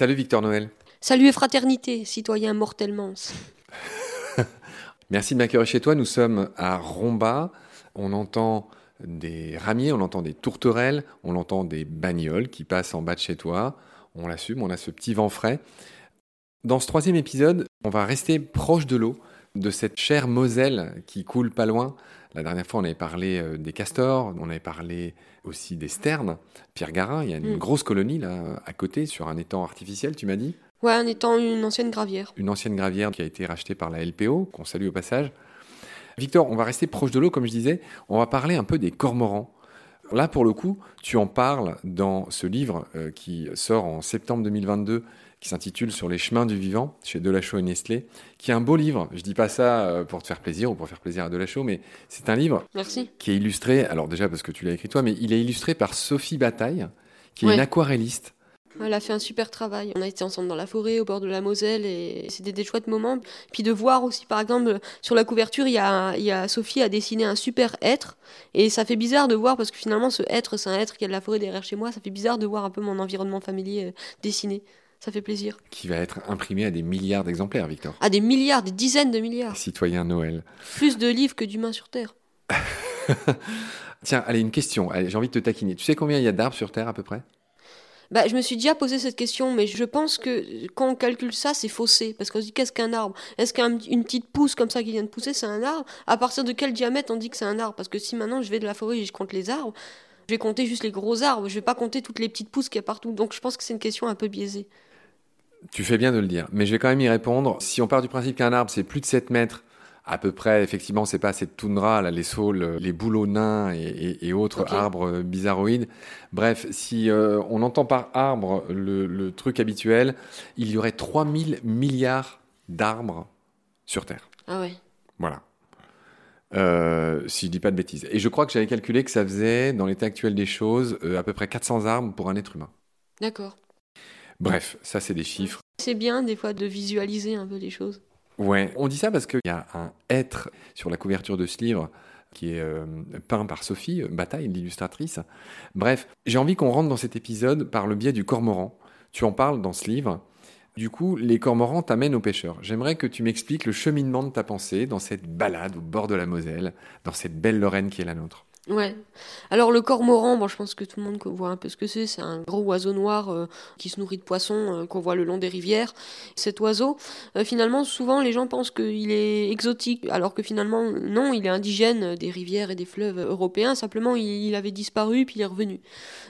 Salut Victor Noël. Salut et fraternité, citoyen mortellement. Merci de m'accueillir chez toi. Nous sommes à Romba. On entend des ramiers, on entend des tourterelles, on entend des bagnoles qui passent en bas de chez toi. On l'assume, on a ce petit vent frais. Dans ce troisième épisode, on va rester proche de l'eau, de cette chère Moselle qui coule pas loin. La dernière fois, on avait parlé euh, des castors, on avait parlé aussi des sternes. Pierre Garin, il y a une Mm. grosse colonie là à côté sur un étang artificiel, tu m'as dit? Ouais, en étant une ancienne gravière. Une ancienne gravière qui a été rachetée par la LPO, qu'on salue au passage. Victor, on va rester proche de l'eau, comme je disais. On va parler un peu des cormorans. Là, pour le coup, tu en parles dans ce livre euh, qui sort en septembre 2022, qui s'intitule Sur les chemins du vivant, chez Delachaux et Nestlé, qui est un beau livre. Je dis pas ça euh, pour te faire plaisir ou pour faire plaisir à Delachaux, mais c'est un livre Merci. qui est illustré, alors déjà parce que tu l'as écrit toi, mais il est illustré par Sophie Bataille, qui est Ouais. une aquarelliste. Elle a fait un super travail. On a été ensemble dans la forêt, au bord de la Moselle, et c'était des chouettes moments. Puis de voir aussi, par exemple, sur la couverture, il y a, il y a Sophie a dessiné un super être, et ça fait bizarre de voir, parce que finalement, ce être, c'est un être qui a de la forêt derrière chez moi, ça fait bizarre de voir un peu mon environnement familier euh, dessiné. Ça fait plaisir. qui va être imprimé à des milliards d'exemplaires, Victor. À des milliards, des dizaines de milliards. Citoyen Noël. Plus de livres que d'humains sur Terre. Tiens, allez, une question. J'ai envie de te taquiner. Tu sais combien il y a d'arbres sur Terre à peu près? Bah, je me suis déjà posé cette question, mais je pense que quand on calcule ça, c'est faussé. Parce qu'on se dit, qu'est-ce qu'un arbre? Est-ce qu'une petite pousse comme ça qui vient de pousser, c'est un arbre? À partir de quel diamètre on dit que c'est un arbre? Parce que si maintenant je vais de la forêt et je compte les arbres, je vais compter juste les gros arbres, je vais pas compter toutes les petites pousses qu'il y a partout. Donc je pense que c'est une question un peu biaisée. Tu fais bien de le dire, mais je vais quand même y répondre. Si on part du principe qu'un arbre, c'est plus de 7 mètres, à peu près, effectivement, c'est pas assez de toundra, là, les saules, les bouleaux nains et, et- et autres arbres euh, bizarroïdes. Bref, si euh, on entend par arbre le, le truc habituel, il y aurait 3000 milliards d'arbres sur Terre. Ah ouais. Voilà. Euh, si je dis pas de bêtises. Et je crois que j'avais calculé que ça faisait, dans l'état actuel des choses, euh, à peu près 400 arbres pour un être humain. D'accord. Bref, ça c'est des chiffres. C'est bien des fois de visualiser un peu les choses. Ouais, on dit ça parce qu'il y a un être sur la couverture de ce livre qui est euh, peint par Sophie Bataille, l'illustratrice. Bref, j'ai envie qu'on rentre dans cet épisode par le biais du cormoran. Tu en parles dans ce livre. Du coup, les cormorans t'amènent aux pêcheurs. J'aimerais que tu m'expliques le cheminement de ta pensée dans cette balade au bord de la Moselle, dans cette belle Lorraine qui est la nôtre. Ouais. Alors le cormoran, bon, je pense que tout le monde voit un peu ce que c'est. C'est un gros oiseau noir euh, qui se nourrit de poissons euh, qu'on voit le long des rivières. Cet oiseau, euh, finalement, souvent les gens pensent qu'il est exotique, alors que finalement non, il est indigène des rivières et des fleuves européens. Simplement, il, avait disparu puis il est revenu.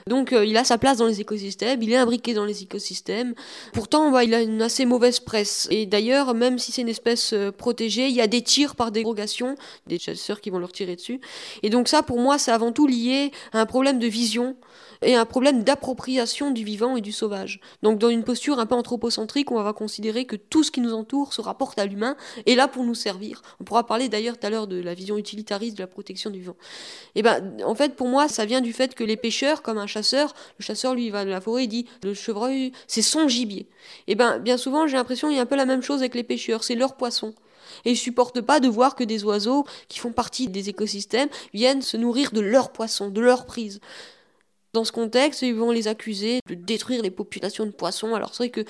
Donc il a sa place dans les écosystèmes, il est imbriqué dans les écosystèmes. Pourtant, il a une assez mauvaise presse. Et d'ailleurs, même si c'est une espèce protégée, il y a des tirs par dérogation, des chasseurs qui vont leur tirer dessus. Et donc ça, pour moi, c'est avant tout lié à un problème de vision et un problème d'appropriation du vivant et du sauvage. Donc dans une posture un peu anthropocentrique, on va considérer que tout ce qui nous entoure se rapporte à l'humain et là pour nous servir. On pourra parler d'ailleurs tout à l'heure de la vision utilitariste de la protection du vivant. Et ben en fait pour moi ça vient du fait que les pêcheurs comme un chasseur, le chasseur lui il va de la forêt, il dit le chevreuil c'est son gibier. Et ben bien souvent j'ai l'impression qu'il y a un peu la même chose avec les pêcheurs, c'est leur poisson et ils supportent pas de voir que des oiseaux qui font partie des écosystèmes viennent se nourrir de leurs poissons, de leurs prises. Dans ce contexte, ils vont les accuser de détruire les populations de poissons. Alors c'est vrai que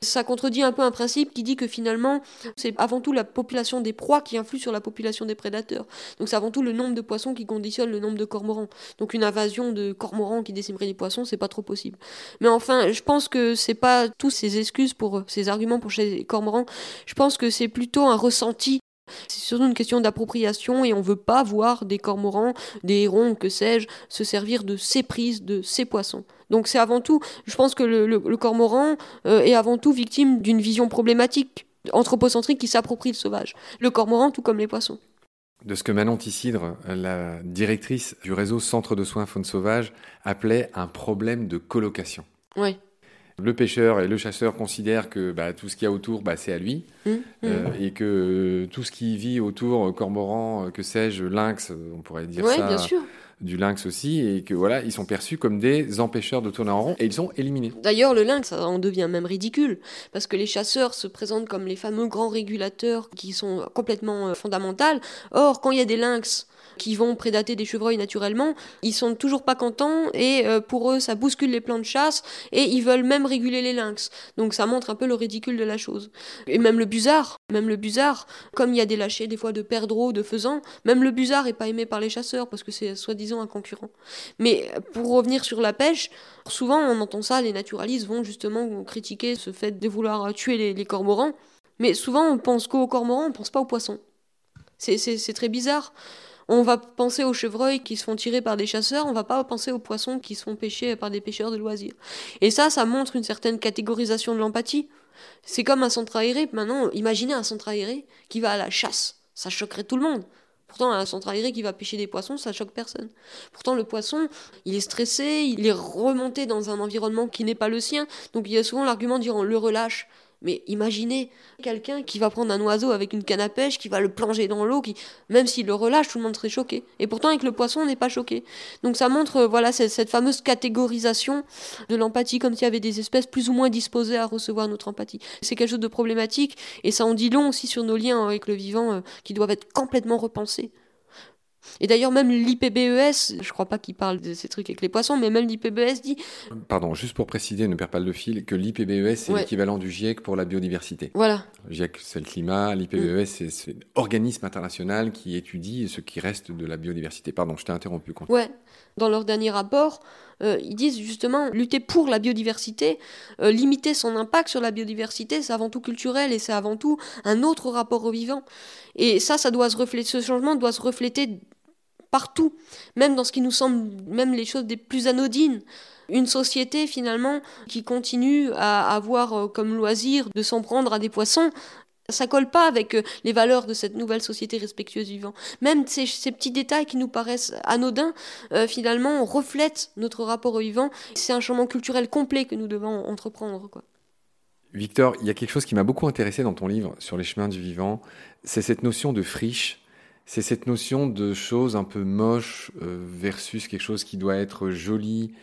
ça contredit un peu un principe qui dit que finalement, c'est avant tout la population des proies qui influe sur la population des prédateurs. Donc c'est avant tout le nombre de poissons qui conditionne le nombre de cormorans. Donc une invasion de cormorans qui décimerait les poissons, c'est pas trop possible. Mais enfin, je pense que c'est pas tous ces excuses pour ces arguments pour chez les cormorans. Je pense que c'est plutôt un ressenti c'est surtout une question d'appropriation et on veut pas voir des cormorans, des hérons, que sais-je, se servir de ces prises, de ces poissons. Donc c'est avant tout, je pense que le, le- le cormoran euh, est avant tout victime d'une vision problématique anthropocentrique qui s'approprie le sauvage. Le cormoran, tout comme les poissons. De ce que Manon Tissidre, la directrice du réseau Centre de soins faune sauvage, appelait un problème de colocation. Ouais. Le pêcheur et le chasseur considèrent que bah, tout ce qu'il y a autour, bah, c'est à lui, Hum, hum. euh, et que euh, tout ce qui vit autour, euh, cormoran, que sais-je, lynx, on pourrait dire ouais, ça, bien sûr. du lynx aussi, et que voilà, ils sont perçus comme des empêcheurs de tourner en rond, et ils sont éliminés. D'ailleurs, le lynx en devient même ridicule, parce que les chasseurs se présentent comme les fameux grands régulateurs qui sont complètement fondamentaux. Or, quand il y a des lynx qui vont prédater des chevreuils naturellement, ils sont toujours pas contents et euh, pour eux ça bouscule les plans de chasse et ils veulent même réguler les lynx. Donc ça montre un peu le ridicule de la chose. Et même le busard, même le comme il y a des lâchers des fois de perdreaux, de faisans, même le busard est pas aimé par les chasseurs parce que c'est soi-disant un concurrent. Mais pour revenir sur la pêche, souvent on entend ça, les naturalistes vont justement critiquer ce fait de vouloir tuer les, les cormorans. Mais souvent on pense qu'aux cormorans, on pense pas aux poissons. C'est très bizarre. On va penser aux chevreuils qui se font tirer par des chasseurs, on va pas penser aux poissons qui se font pêcher par des pêcheurs de loisirs. Et ça, ça montre une certaine catégorisation de l'empathie. C'est comme un centre aéré. Maintenant, imaginez un centre aéré qui va à la chasse. Ça choquerait tout le monde. Pourtant, un centre aéré qui va pêcher des poissons, ça choque personne. Pourtant, le poisson, il est stressé, il est remonté dans un environnement qui n'est pas le sien. Donc, il y a souvent l'argument de dire on le relâche. Mais imaginez quelqu'un qui va prendre un oiseau avec une canne à pêche, qui va le plonger dans l'eau, qui même s'il le relâche, tout le monde serait choqué. Et pourtant avec le poisson, on n'est pas choqué. Donc ça montre euh, voilà cette, fameuse catégorisation de l'empathie, comme s'il y avait des espèces plus ou moins disposées à recevoir notre empathie. C'est quelque chose de problématique et ça en dit long aussi sur nos liens avec le vivant, euh, qui doivent être complètement repensés. Et d'ailleurs, même l'IPBES, je crois pas qu'il parle de ces trucs avec les poissons, mais même l'IPBES dit. Pardon, juste pour préciser, ne perds pas le fil, que l'IPBES, c'est l'équivalent du GIEC pour la biodiversité. Voilà. GIEC, c'est le climat, l'IPBES, mm. c'est l'organisme international qui étudie ce qui reste de la biodiversité. Pardon, je t'ai interrompu. Ouais. Dans leur dernier rapport, euh, ils disent justement lutter pour la biodiversité, euh, limiter son impact sur la biodiversité, c'est avant tout culturel et c'est avant tout un autre rapport au vivant. Et ça, ça doit se refléter, ce changement doit se refléter partout, même dans ce qui nous semble, même les choses des plus anodines. Une société finalement qui continue à avoir euh, comme loisir de s'en prendre à des poissons, ça colle pas avec euh, les valeurs de cette nouvelle société respectueuse du vivant. Même ces, petits détails qui nous paraissent anodins, euh, finalement, reflètent notre rapport au vivant. C'est un changement culturel complet que nous devons entreprendre. Victor, il y a quelque chose qui m'a beaucoup intéressé dans ton livre sur les chemins du vivant, c'est cette notion de friche c'est cette notion de choses un peu moches euh, versus quelque chose qui doit être joli.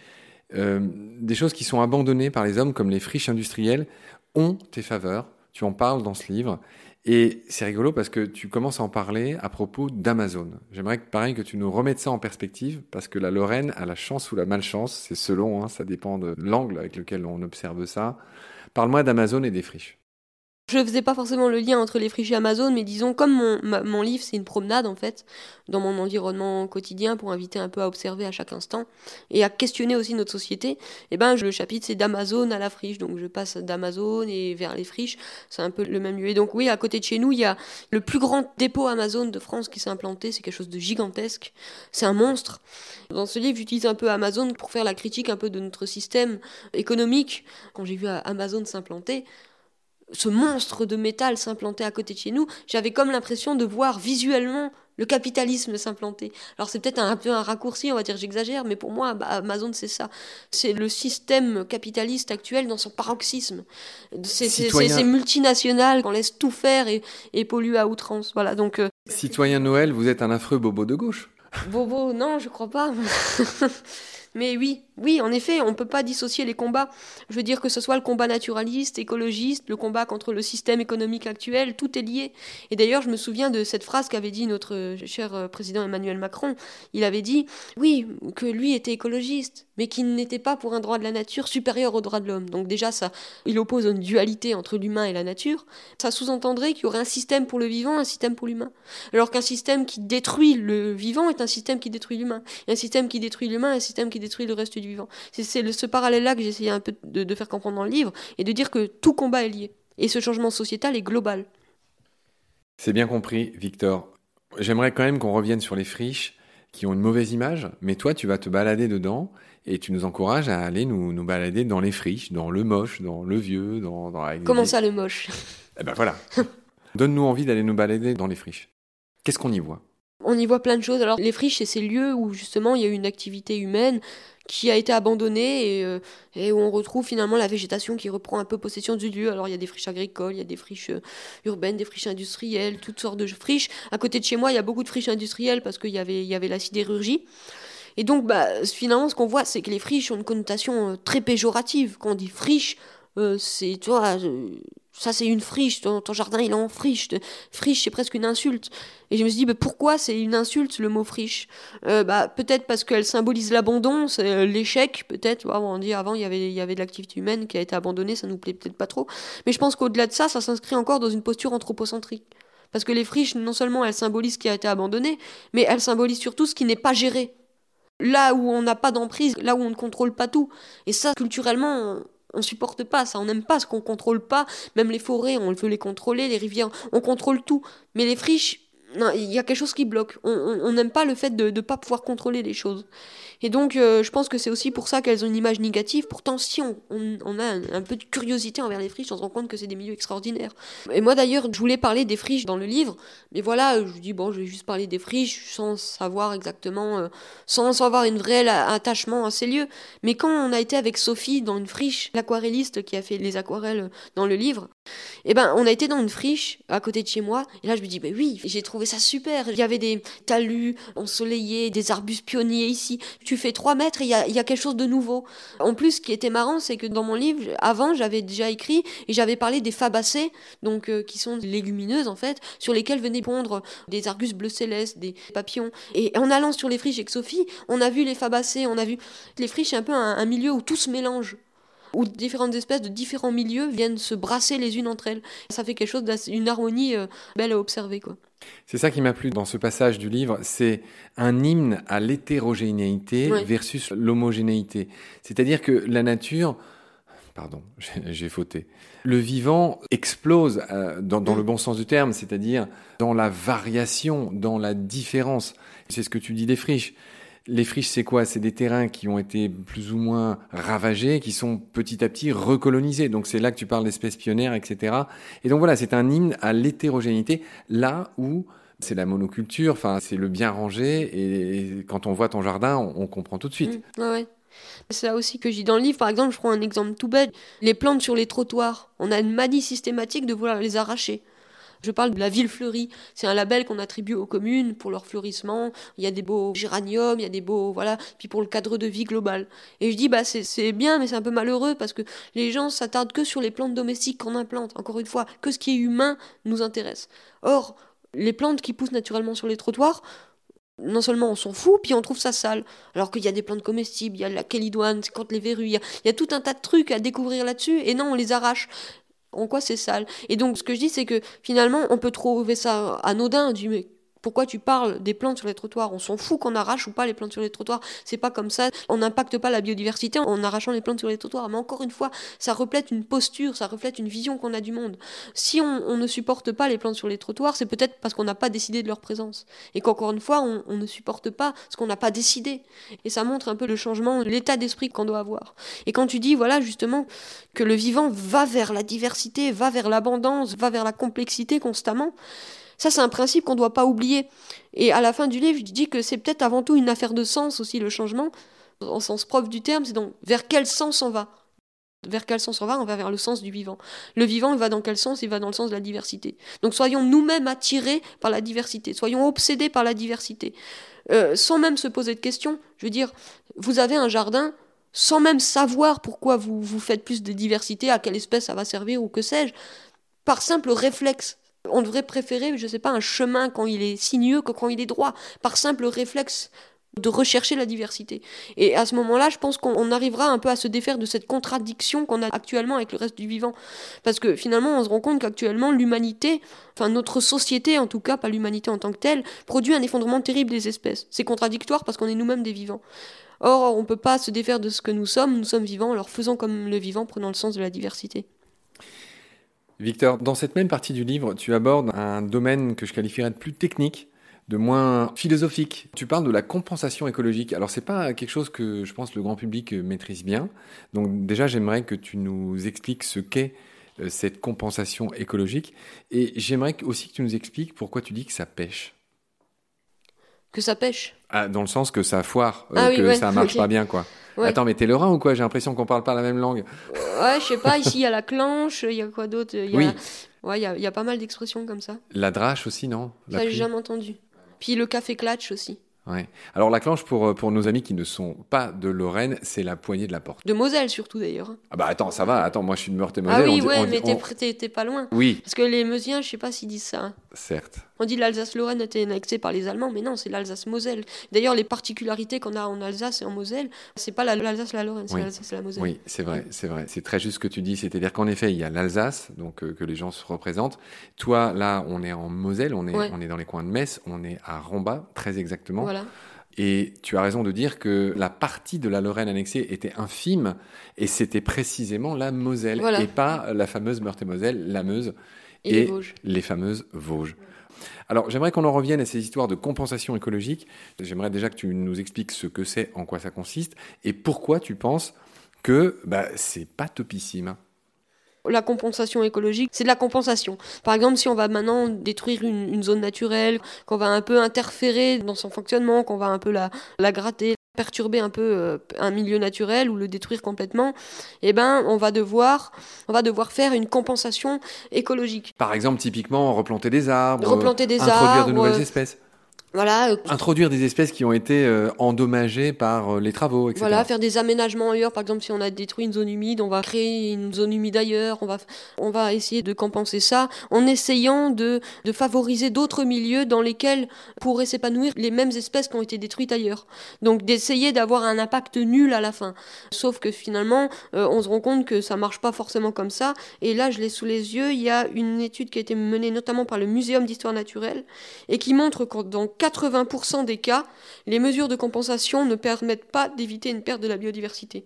Des choses qui sont abandonnées par les hommes, comme les friches industrielles, ont tes faveurs. Tu en parles dans ce livre. Et c'est rigolo parce que tu commences à en parler à propos d'Amazon. J'aimerais pareil que tu nous remettes ça en perspective parce que la Lorraine a la chance ou la malchance, c'est selon, hein, ça dépend de l'angle avec lequel on observe ça. Parle-moi d'Amazon et des friches. Je faisais pas forcément le lien entre les friches et Amazon, mais disons, comme mon, mon livre, c'est une promenade en fait, dans mon environnement quotidien pour inviter un peu à observer à chaque instant et à questionner aussi notre société, et eh ben le chapitre c'est d'Amazon à la friche, donc je passe d'Amazon et vers les friches, c'est un peu le même lieu. Et donc, oui, à côté de chez nous, il y a le plus grand dépôt Amazon de France qui s'est implanté, c'est quelque chose de gigantesque, c'est un monstre. Dans ce livre, j'utilise un peu Amazon pour faire la critique un peu de notre système économique. Quand j'ai vu Amazon s'implanter, ce monstre de métal s'implanter à côté de chez nous, j'avais comme l'impression de voir visuellement le capitalisme s'implanter. Alors c'est peut-être un, peu un raccourci, on va dire j'exagère, mais pour moi, bah, Amazon c'est ça. C'est le système capitaliste actuel dans son paroxysme. C'est ces multinationales qu'on laisse tout faire et, et pollue à outrance. Voilà, donc, euh, Citoyen Noël, vous êtes un affreux bobo de gauche. Bobo, non, je crois pas. Mais oui, oui, en effet, on ne peut pas dissocier les combats. Je veux dire que ce soit le combat naturaliste, écologiste, le combat contre le système économique actuel, tout est lié. Et d'ailleurs, je me souviens de cette phrase qu'avait dit notre cher euh, président Emmanuel Macron. Il avait dit, oui, que lui était écologiste, mais qu'il n'était pas pour un droit de la nature supérieur au droit de l'homme. Donc déjà, ça, il oppose une dualité entre l'humain et la nature. Ça sous-entendrait qu'il y aurait un système pour le vivant, un système pour l'humain. Alors qu'un système qui détruit le vivant est un système qui détruit l'humain. un système qui détruit l'humain un système qui détruit le reste du vivant. C'est ce parallèle-là que j'essayais un peu de, faire comprendre dans le livre, et de dire que tout combat est lié. Et ce changement sociétal est global. C'est bien compris, Victor. J'aimerais quand même qu'on revienne sur les friches qui ont une mauvaise image, mais toi, tu vas te balader dedans et tu nous encourages à aller nous, nous balader dans les friches, dans le moche, dans le vieux, dans... Comment ça, le moche? Eh ben voilà. Donne-nous envie d'aller nous balader dans les friches. Qu'est-ce qu'on y voit? On y voit plein de choses. Alors les friches, c'est ces lieux où justement il y a une activité humaine qui a été abandonnée euh, et, où on retrouve finalement la végétation qui reprend un peu possession du lieu. Alors il y a des friches agricoles, il y a des friches euh, urbaines, des friches industrielles, toutes sortes de friches. À côté de chez moi, il y a beaucoup de friches industrielles parce qu'il y avait, la sidérurgie. Et donc, bah, finalement, ce qu'on voit, c'est que les friches ont une connotation très péjorative. Quand on dit friche, c'est, tu vois, ça c'est une friche, ton, jardin il est en friche. Friche c'est presque une insulte. Et je me suis dit, pourquoi c'est une insulte le mot friche? Euh, bah, Peut-être parce qu'elle symbolise l'abandon, c'est euh, l'échec, peut-être. on dit avant il y avait, il y avait de l'activité humaine qui a été abandonnée, ça nous plaît peut-être pas trop. Mais je pense qu'au-delà de ça, ça s'inscrit encore dans une posture anthropocentrique. Parce que les friches, non seulement elles symbolisent ce qui a été abandonné, mais elles symbolisent surtout ce qui n'est pas géré. Là où on n'a pas d'emprise, là où on ne contrôle pas tout. Et ça, culturellement, on supporte pas ça, on n'aime pas ce qu'on contrôle pas. Même les forêts, on veut les contrôler, les rivières, on contrôle tout. Mais les friches, il y a quelque chose qui bloque. On n'aime pas le fait de ne pas pouvoir contrôler les choses. Et donc, euh, je pense que c'est aussi pour ça qu'elles ont une image négative. Pourtant, si on, on, a un, peu de curiosité envers les friches, on se rend compte que c'est des milieux extraordinaires. Et moi, d'ailleurs, je voulais parler des friches dans le livre, mais voilà, je dis, bon, je vais juste parler des friches sans savoir exactement, euh, sans avoir une vraie attachement à ces lieux. Mais quand on a été avec Sophie dans une friche, l'aquarelliste qui a fait les aquarelles dans le livre, eh ben, on a été dans une friche à côté de chez moi, et là, je me dis, ben oui, j'ai trouvé ça super. Il y avait des talus ensoleillés, des arbustes pionniers ici tu fais 3 mètres et il y a, quelque chose de nouveau. En plus, ce qui était marrant, c'est que dans mon livre, avant, j'avais déjà écrit et j'avais parlé des fabacées, donc euh, qui sont des légumineuses en fait, sur lesquelles venaient pondre des argus bleu céleste, des papillons. Et en allant sur les friches avec Sophie, on a vu les fabacées, on a vu les friches, un peu un, milieu où tout se mélange où différentes espèces de différents milieux viennent se brasser les unes entre elles. Ça fait quelque chose d'une harmonie euh, belle à observer. quoi. C'est ça qui m'a plu dans ce passage du livre, c'est un hymne à l'hétérogénéité versus l'homogénéité. C'est-à-dire que la nature, pardon, j'ai fauté, le vivant explose euh, dans, le bon sens du terme, c'est-à-dire dans la variation, dans la différence. C'est ce que tu dis des friches. Les friches, c'est quoi? C'est des terrains qui ont été plus ou moins ravagés, qui sont petit à petit recolonisés. Donc c'est là que tu parles d'espèces pionnières, etc. Et donc voilà, c'est un hymne à l'hétérogénéité, là où c'est la monoculture, enfin c'est le bien rangé. Et quand on voit ton jardin, on, comprend tout de suite. Mmh, ouais, C'est ça aussi que j'ai dans le livre. Par exemple, je prends un exemple tout bête. Les plantes sur les trottoirs. On a une manie systématique de vouloir les arracher. Je parle de la ville fleurie. C'est un label qu'on attribue aux communes pour leur fleurissement. Il y a des beaux géraniums, il y a des beaux, voilà, puis pour le cadre de vie global. Et je dis, bah, c'est bien, mais c'est un peu malheureux parce que les gens s'attardent que sur les plantes domestiques qu'on implante. Encore une fois, que ce qui est humain nous intéresse. Or, les plantes qui poussent naturellement sur les trottoirs, non seulement on s'en fout, puis on trouve ça sale. Alors qu'il y a des plantes comestibles, il y a la kélidoine, quand les verrues, il y, a, tout un tas de trucs à découvrir là-dessus, et non, on les arrache en quoi c'est sale. Et donc ce que je dis c'est que finalement on peut trouver ça anodin, du mais pourquoi tu parles des plantes sur les trottoirs? On s'en fout qu'on arrache ou pas les plantes sur les trottoirs. C'est pas comme ça. On n'impacte pas la biodiversité en arrachant les plantes sur les trottoirs. Mais encore une fois, ça reflète une posture, ça reflète une vision qu'on a du monde. Si on, ne supporte pas les plantes sur les trottoirs, c'est peut-être parce qu'on n'a pas décidé de leur présence. Et qu'encore une fois, on, ne supporte pas ce qu'on n'a pas décidé. Et ça montre un peu le changement, l'état d'esprit qu'on doit avoir. Et quand tu dis, voilà, justement, que le vivant va vers la diversité, va vers l'abondance, va vers la complexité constamment, ça, c'est un principe qu'on ne doit pas oublier. Et à la fin du livre, je dis que c'est peut-être avant tout une affaire de sens aussi, le changement. En sens propre du terme, c'est donc vers quel sens on va vers quel sens on va On va vers le sens du vivant. Le vivant, il va dans quel sens? Il va dans le sens de la diversité. Donc soyons nous-mêmes attirés par la diversité, soyons obsédés par la diversité, euh, sans même se poser de questions. Je veux dire, vous avez un jardin, sans même savoir pourquoi vous, vous faites plus de diversité, à quelle espèce ça va servir ou que sais-je, par simple réflexe. On devrait préférer, je ne sais pas, un chemin quand il est sinueux que quand il est droit, par simple réflexe de rechercher la diversité. Et à ce moment-là, je pense qu'on arrivera un peu à se défaire de cette contradiction qu'on a actuellement avec le reste du vivant. Parce que finalement, on se rend compte qu'actuellement, l'humanité, enfin notre société en tout cas, pas l'humanité en tant que telle, produit un effondrement terrible des espèces. C'est contradictoire parce qu'on est nous-mêmes des vivants. Or, on ne peut pas se défaire de ce que nous sommes, nous sommes vivants, alors faisons comme le vivant, prenant le sens de la diversité. Victor, dans cette même partie du livre, tu abordes un domaine que je qualifierais de plus technique, de moins philosophique. Tu parles de la compensation écologique. Alors c'est pas quelque chose que je pense le grand public maîtrise bien. Donc déjà j'aimerais que tu nous expliques ce qu'est euh, cette compensation écologique et j'aimerais aussi que tu nous expliques pourquoi tu dis que ça pêche. Que ça pêche ah, Dans le sens que ça foire, euh, ah que ça marche pas bien quoi. Attends, mais t'es lorrain ou quoi? J'ai l'impression qu'on parle pas la même langue. Ouais, je sais pas. Ici, il y a la clanche, il y a quoi d'autre? Oui. Ouais, il y a, pas mal d'expressions comme ça. La drache aussi, non? Ça, j'ai jamais entendu. Puis le café clatch aussi. Ouais. Alors la clanche, pour, pour nos amis qui ne sont pas de Lorraine, c'est la poignée de la porte. De Moselle surtout d'ailleurs. Ah bah attends, ça va, attends, moi je suis de Meurthe-et-Moselle. Ah oui, on dit- ouais, on mais t'es on- t'es pas loin. Oui, Parce que les Meusiens, je sais pas s'ils disent ça. Certes. On dit l'Alsace-Lorraine était annexée par les Allemands, mais non, c'est l'Alsace-Moselle. D'ailleurs, les particularités qu'on a en Alsace et en Moselle, c'est pas la- l'Alsace-la-Lorraine, c'est Oui. l'Alsace et la Moselle. Oui, c'est vrai, c'est vrai. C'est très juste ce que tu dis. C'est-à-dire qu'en effet, il y a l'Alsace, donc euh, que les gens se représentent. Toi, là, on est en Moselle, on est, Ouais. on est dans les coins de Metz, on est à Rambas, très exactement. Voilà. Et tu as raison de dire que la partie de la Lorraine annexée était infime, et c'était précisément la Moselle, Voilà. et pas la fameuse Meurthe-et-Moselle, la Meuse Et, les Vosges. les fameuses Vosges. Alors, j'aimerais qu'on en revienne à ces histoires de compensation écologique. J'aimerais déjà que tu nous expliques ce que c'est, en quoi ça consiste, et pourquoi tu penses que bah, c'est pas topissime. La compensation écologique, c'est de la compensation. Par exemple, si on va maintenant détruire une, une zone naturelle, qu'on va un peu interférer dans son fonctionnement, qu'on va un peu la, la gratter, perturber un peu euh, un milieu naturel ou le détruire complètement, eh ben, on va devoir, on va devoir faire une compensation écologique. Par exemple, typiquement, replanter des arbres, Replanter des introduire de nouvelles espèces, Voilà, euh, introduire des espèces qui ont été euh, endommagées par euh, les travaux, etc. Voilà, faire des aménagements ailleurs. Par exemple, si on a détruit une zone humide, on va créer une zone humide ailleurs. On va, on va essayer de compenser ça en essayant de, de favoriser d'autres milieux dans lesquels pourraient s'épanouir les mêmes espèces qui ont été détruites ailleurs. Donc d'essayer d'avoir un impact nul à la fin. Sauf que finalement, euh, on se rend compte que ça marche pas forcément comme ça. Et là, je l'ai sous les yeux. Il y a une étude qui a été menée notamment par le Muséum d'histoire naturelle et qui montre que dans 80% des cas, les mesures de compensation ne permettent pas d'éviter une perte de la biodiversité.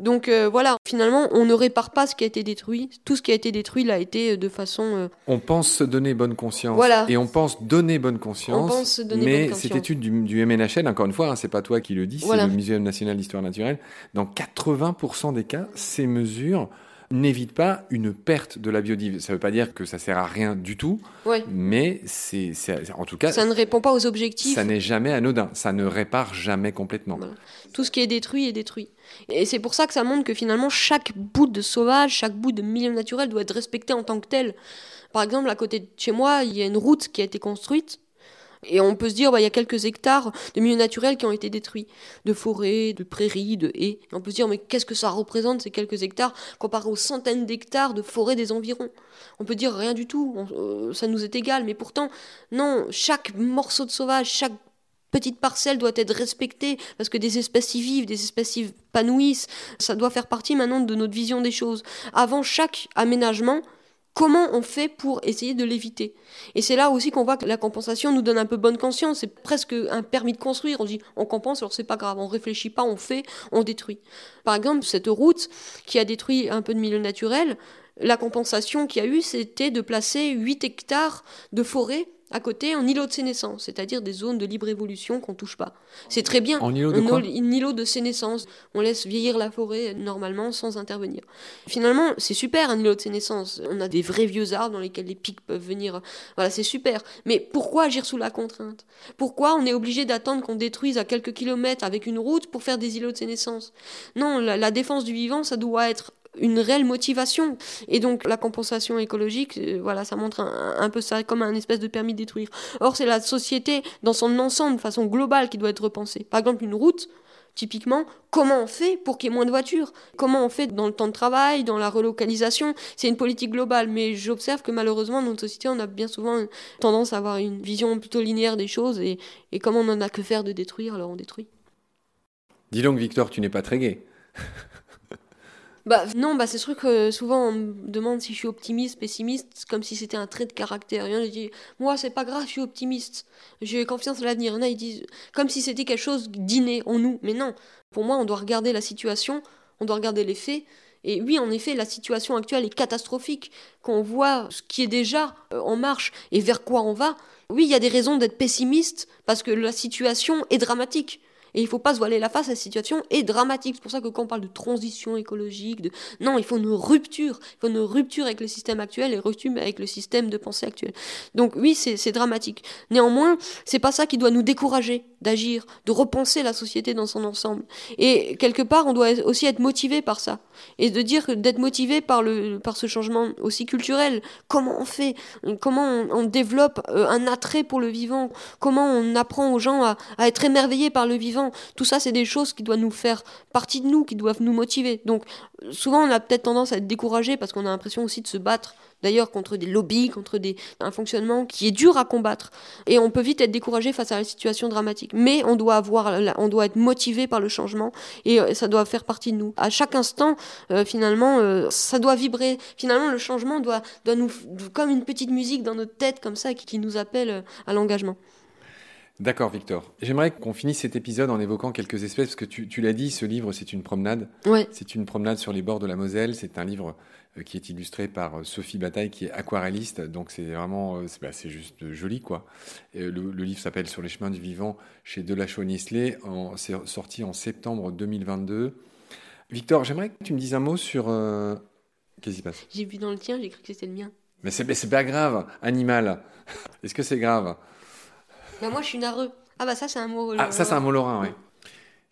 Donc euh, voilà, finalement, on ne répare pas ce qui a été détruit. Tout ce qui a été détruit l'a été euh, de façon... euh, On pense se donner bonne conscience. Voilà. Et on pense donner bonne conscience. On pense se donner mais bonne cette conscience. étude du, du MNHN, encore une fois, hein, c'est pas toi qui le dis, Voilà. c'est le Muséum national d'histoire naturelle. Dans 80% des cas, ces mesures n'évitent pas une perte de la biodiversité. Ça veut pas dire que ça sert à rien du tout, ouais. mais c'est, c'est- en tout cas, Ça ne répond pas aux objectifs. ça n'est jamais anodin. Ça ne répare jamais complètement. Voilà. Tout ce qui est détruit est détruit. Et c'est pour ça que ça montre que finalement, chaque bout de sauvage, chaque bout de milieu naturel doit être respecté en tant que tel. Par exemple, à côté de chez moi, il y a une route qui a été construite. Et on peut se dire, bah, il y a quelques hectares de milieux naturels qui ont été détruits, de forêts, de prairies, de haies. On peut se dire, mais qu'est-ce que ça représente ces quelques hectares comparé aux centaines d'hectares de forêts des environs? On peut dire rien du tout, euh, ça nous est égal. Mais pourtant, non, chaque morceau de sauvage, chaque petite parcelle doit être respectée parce que des espèces y vivent, des espèces y épanouissent. Ça doit faire partie maintenant de notre vision des choses. Avant chaque aménagement, comment on fait pour essayer de l'éviter Et c'est là aussi qu'on voit que la compensation nous donne un peu bonne conscience. C'est presque un permis de construire. On dit on compense, alors c'est pas grave, on réfléchit pas, on fait, on détruit. Par exemple, cette route qui a détruit un peu de milieu naturel, la compensation qu'il y a eu, c'était de placer 8 hectares de forêt à côté en îlot de sénescence, c'est-à-dire des zones de libre évolution qu'on touche pas. C'est très bien. En îlot de Un quoi un îlot de sénescence. On laisse vieillir la forêt normalement sans intervenir. Finalement, c'est super un îlot de sénescence. On a des vrais vieux arbres dans lesquels les pics peuvent venir. Voilà, c'est super. Mais pourquoi agir sous la contrainte? Pourquoi on est obligé d'attendre qu'on détruise à quelques kilomètres avec une route pour faire des îlots de sénescence? Non, la, la défense du vivant, ça doit être une réelle motivation. Et donc la compensation écologique, euh, voilà, ça montre un, peu ça comme un espèce de permis de détruire. Or, c'est la société dans son ensemble, de façon globale, qui doit être repensée. Par exemple, une route, typiquement, comment on fait pour qu'il y ait moins de voitures? Comment on fait dans le temps de travail, dans la relocalisation? C'est une politique globale, mais j'observe que malheureusement, dans notre société, on a bien souvent tendance à avoir une vision plutôt linéaire des choses, et, et comme on n'en a que faire de détruire, alors on détruit. Dis donc, Victor, tu n'es pas très gai. Bah non, bah c'est sûr que souvent on me demande si je suis optimiste, pessimiste, comme si c'était un trait de caractère. Il y en a qui disent, moi c'est pas grave, je suis optimiste, j'ai confiance en l'avenir. Il y en a ils disent, comme si c'était quelque chose d'inné en nous. Mais non, pour moi on doit regarder la situation, on doit regarder les faits. Et oui, en effet, la situation actuelle est catastrophique. Quand on voit ce qui est déjà euh, en marche et vers quoi on va, oui, il y a des raisons d'être pessimiste parce que la situation est dramatique. Et il ne faut pas se voiler la face, la situation est dramatique. C'est pour ça que quand on parle de transition écologique, de... non, il faut une rupture. Il faut une rupture avec le système actuel et rupture avec le système de pensée actuel. Donc oui, c'est dramatique. Néanmoins, c'est pas ça qui doit nous décourager d'agir, de repenser la société dans son ensemble. Et quelque part, on doit aussi être motivé par ça. Et de dire d'être motivé par, le, par ce changement aussi culturel. Comment on fait? Comment on, développe euh, un attrait pour le vivant? Comment on apprend aux gens à, à être émerveillés par le vivant? Tout ça, c'est des choses qui doivent nous faire partie de nous, qui doivent nous motiver. Donc, souvent, on a peut-être tendance à être découragé parce qu'on a l'impression aussi de se battre d'ailleurs contre des lobbies, contre des, un fonctionnement qui est dur à combattre. Et on peut vite être découragé face à la situation dramatique. Mais on doit, avoir, on doit être motivé par le changement et euh, ça doit faire partie de nous. À chaque instant, euh, finalement, euh, ça doit vibrer. Finalement, le changement doit, doit nous, comme une petite musique dans notre tête, comme ça, qui, qui nous appelle à l'engagement. D'accord, Victor. J'aimerais qu'on finisse cet épisode en évoquant quelques espèces, parce que tu, tu l'as dit, ce livre, c'est une promenade. Ouais. C'est une promenade sur les bords de la Moselle. C'est un livre euh, qui est illustré par euh, Sophie Bataille, qui est aquarelliste. Donc c'est vraiment, euh, c'est bah, juste joli, quoi. Le, le, livre s'appelle Sur les chemins du vivant chez Delachaux-Nisley. C'est sorti en septembre 2022. Victor, j'aimerais que tu me dises un mot sur. Qu'est-ce qui se passe? J'ai vu dans le tien, j'ai cru que c'était le mien. Mais c'est pas grave, animal. Est-ce que c'est grave? Bah, moi, je suis nareux. Ah, bah ça, c'est un mot. Ah, ça, c'est un mot lorrain, oui.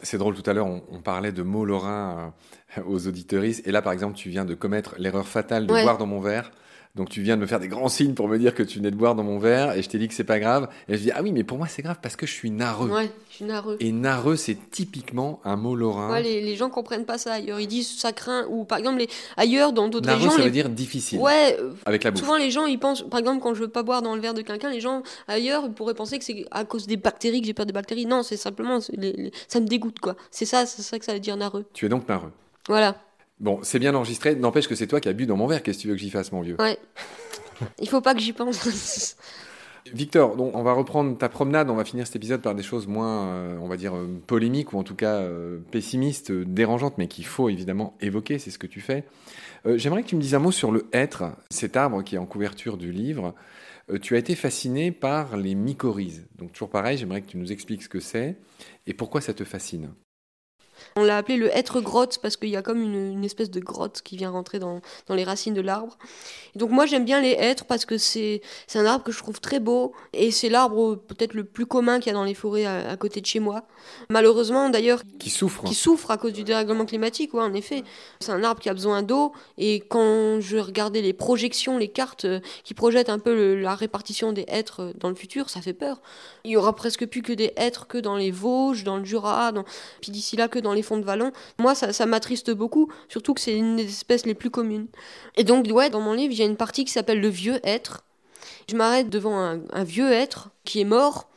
C'est drôle, tout à l'heure, on, parlait de mots lorrains euh, aux auditeuristes. Et là, par exemple, tu viens de commettre l'erreur fatale de boire dans mon verre. Donc tu viens de me faire des grands signes pour me dire que tu venais de boire dans mon verre et je t'ai dit que c'est pas grave. Et je dis ah oui mais pour moi c'est grave parce que je suis narreux. Ouais, je suis narreux. Et narreux c'est typiquement un mot lorrain. Ouais, les, les, gens comprennent pas ça ailleurs. Ils disent ça craint ou par exemple les, ailleurs dans d'autres régions. ça veut dire difficile. Ouais. Avec la bouche. Souvent les gens ils pensent par exemple quand je veux pas boire dans le verre de quelqu'un, les gens ailleurs pourraient penser que c'est à cause des bactéries que j'ai peur des bactéries. Non, c'est simplement ça me dégoûte quoi. C'est ça, c'est ça que ça veut dire narreux. Tu es donc narreux. Voilà. Bon, c'est bien enregistré. N'empêche que c'est toi qui as bu dans mon verre. Qu'est-ce que tu veux que j'y fasse, mon vieux? Ouais. Il faut pas que j'y pense. Victor, donc on va reprendre ta promenade. On va finir cet épisode par des choses moins, euh, on va dire, euh, polémiques ou en tout cas euh, pessimistes, dérangeantes, mais qu'il faut évidemment évoquer. C'est ce que tu fais. J'aimerais que tu me dises un mot sur le hêtre, cet arbre qui est en couverture du livre. tu as été fasciné par les mycorhizes. Donc toujours pareil, j'aimerais que tu nous expliques ce que c'est et pourquoi ça te fascine. On l'a appelé le être grotte parce qu'il y a comme une, espèce de grotte qui vient rentrer dans, dans les racines de l'arbre. Donc moi j'aime bien les hêtres parce que c'est un arbre que je trouve très beau et c'est l'arbre peut-être le plus commun qu'il y a dans les forêts à, côté de chez moi. Malheureusement d'ailleurs... Qui souffre. Qui souffre à cause du dérèglement climatique, ouais, en effet. C'est un arbre qui a besoin d'eau et quand je regardais les projections, les cartes euh, qui projettent un peu la répartition des hêtres euh, dans le futur, ça fait peur. Il y aura presque plus que des hêtres que dans les Vosges, dans le Jura, dans... puis d'ici là que dans les fonds de vallon. Moi, ça, m'attriste beaucoup, surtout que c'est une des espèces les plus communes. Et donc, ouais, dans mon livre, il y a une partie qui s'appelle le vieux être. Je m'arrête devant un, vieux être qui est mort.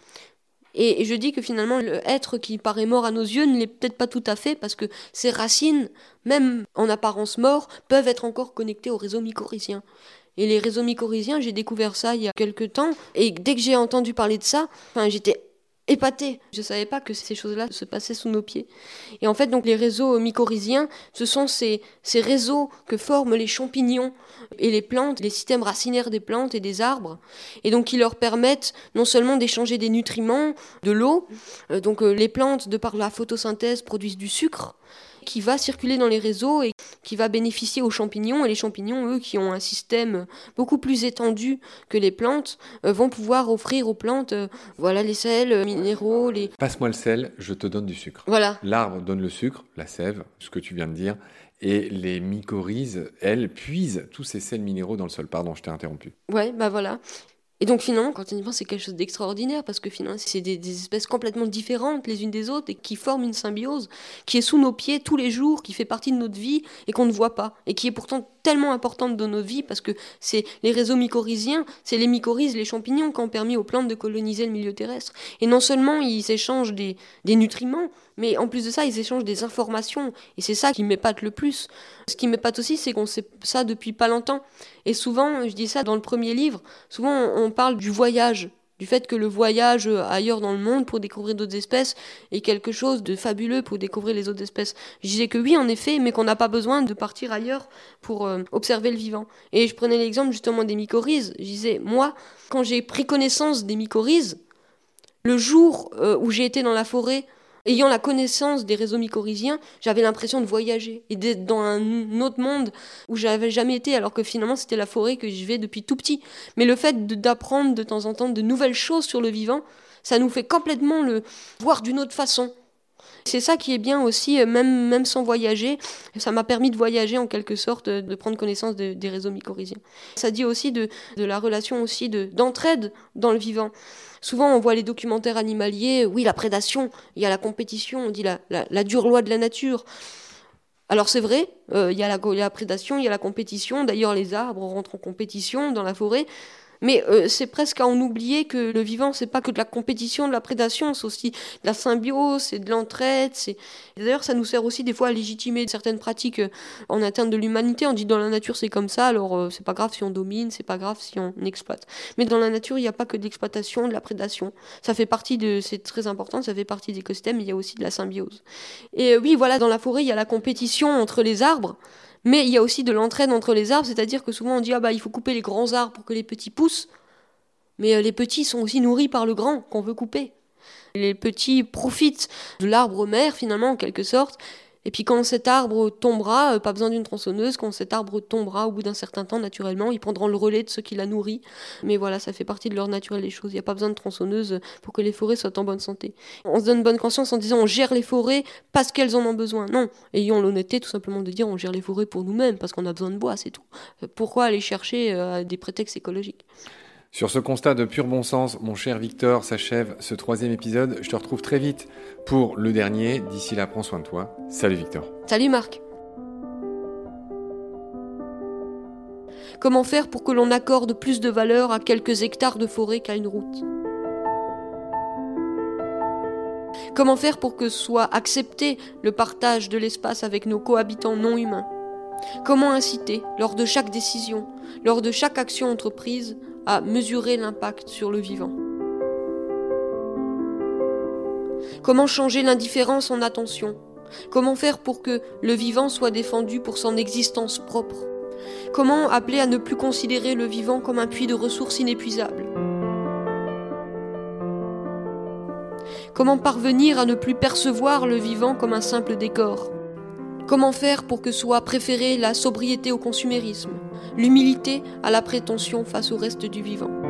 Et, je dis que finalement, le être qui paraît mort à nos yeux ne l'est peut-être pas tout à fait, parce que ses racines, même en apparence mort, peuvent être encore connectées au réseau mycorhizien. Et les réseaux mycorhiziens, j'ai découvert ça il y a quelques temps. Et dès que j'ai entendu parler de ça, j'étais épaté. Je savais pas que ces choses-là se passaient sous nos pieds. Et en fait, donc les réseaux mycorhiziens, ce sont ces, ces réseaux que forment les champignons et les plantes, les systèmes racinaires des plantes et des arbres, et donc qui leur permettent non seulement d'échanger des nutriments, de l'eau, euh, donc euh, les plantes, de par la photosynthèse, produisent du sucre, qui va circuler dans les réseaux et qui va bénéficier aux champignons. Et les champignons, eux, qui ont un système beaucoup plus étendu que les plantes, euh, vont pouvoir offrir aux plantes euh, voilà, les sels euh, minéraux. Les... Passe-moi le sel, je te donne du sucre. Voilà. L'arbre donne le sucre, la sève, ce que tu viens de dire. Et les mycorhizes, elles, puisent tous ces sels minéraux dans le sol. Pardon, je t'ai interrompu. Ouais, bah voilà. Et donc finalement, quand on y pense, c'est quelque chose d'extraordinaire parce que finalement, c'est des, espèces complètement différentes les unes des autres et qui forment une symbiose qui est sous nos pieds tous les jours, qui fait partie de notre vie et qu'on ne voit pas et qui est pourtant tellement importante dans nos vies parce que c'est les réseaux mycorhiziens, c'est les mycorhizes, les champignons qui ont permis aux plantes de coloniser le milieu terrestre. Et non seulement ils échangent des, des nutriments, mais en plus de ça, ils échangent des informations. Et c'est ça qui m'épate le plus. Ce qui m'épate aussi, c'est qu'on sait ça depuis pas longtemps. Et souvent, je dis ça dans le premier livre, souvent on parle du voyage, du fait que le voyage ailleurs dans le monde pour découvrir d'autres espèces est quelque chose de fabuleux pour découvrir les autres espèces. Je disais que oui, en effet, mais qu'on n'a pas besoin de partir ailleurs pour euh, observer le vivant. Et je prenais l'exemple justement des mycorhizes. Je disais, moi, quand j'ai pris connaissance des mycorhizes, le jour euh, où j'ai été dans la forêt Ayant la connaissance des réseaux mycorhiziens, j'avais l'impression de voyager et d'être dans un autre monde où j'avais jamais été, alors que finalement c'était la forêt que je vais depuis tout petit. Mais le fait d'apprendre de temps en temps de nouvelles choses sur le vivant, ça nous fait complètement le voir d'une autre façon. C'est ça qui est bien aussi, euh, même, même sans voyager. Ça m'a permis de voyager en quelque sorte, de prendre connaissance des réseaux mycorhiziens. Ça dit aussi de, la relation aussi d'entraide dans le vivant. Souvent, on voit les documentaires animaliers, oui, la prédation, il y a la compétition, on dit la, la, dure loi de la nature. Alors c'est vrai, euh, il y a la prédation, il y a la compétition. D'ailleurs, les arbres rentrent en compétition dans la forêt. Mais euh, c'est presque à en oublier que le vivant, c'est pas que de la compétition, de la prédation, c'est aussi de la symbiose, c'est de l'entraide. C'est... D'ailleurs, ça nous sert aussi des fois à légitimer certaines pratiques euh, en interne de l'humanité. On dit dans la nature c'est comme ça, alors euh, c'est pas grave si on domine, c'est pas grave si on exploite. Mais dans la nature, il n'y a pas que de l'exploitation, de la prédation. Ça fait partie de, c'est très important, ça fait partie des écosystèmes, il y a aussi de la symbiose. Et oui, voilà, dans la forêt, il y a la compétition entre les arbres. Mais il y a aussi de l'entraide entre les arbres, c'est-à-dire que souvent on dit ah bah il faut couper les grands arbres pour que les petits poussent. Mais euh, les petits sont aussi nourris par le grand qu'on veut couper. Les petits profitent de l'arbre mère finalement en quelque sorte et puis quand cet arbre tombera, euh, pas besoin d'une tronçonneuse, quand cet arbre tombera au bout d'un certain temps naturellement, ils prendront le relais de ceux qui l'a nourri. Mais voilà, ça fait partie de leur naturel des choses. Il n'y a pas besoin de tronçonneuse pour que les forêts soient en bonne santé. On se donne bonne conscience en disant on gère les forêts parce qu'elles en ont besoin. Non, ayons l'honnêteté tout simplement de dire on gère les forêts pour nous-mêmes parce qu'on a besoin de bois, c'est tout. Pourquoi aller chercher euh, des prétextes écologiques? Sur ce constat de pur bon sens, mon cher Victor, s'achève ce troisième épisode. Je te retrouve très vite pour le dernier. D'ici là, prends soin de toi. Salut Victor. Salut Marc. Comment faire pour que l'on accorde plus de valeur à quelques hectares de forêt qu'à une route? Comment faire pour que soit accepté le partage de l'espace avec nos cohabitants non humains? Comment inciter, lors de chaque décision, lors de chaque action entreprise, à mesurer l'impact sur le vivant. Comment changer l'indifférence en attention? Comment faire pour que le vivant soit défendu pour son existence propre? Comment appeler à ne plus considérer le vivant comme un puits de ressources inépuisables? Comment parvenir à ne plus percevoir le vivant comme un simple décor? Comment faire pour que soit préférée la sobriété au consumérisme, l'humilité à la prétention face au reste du vivant?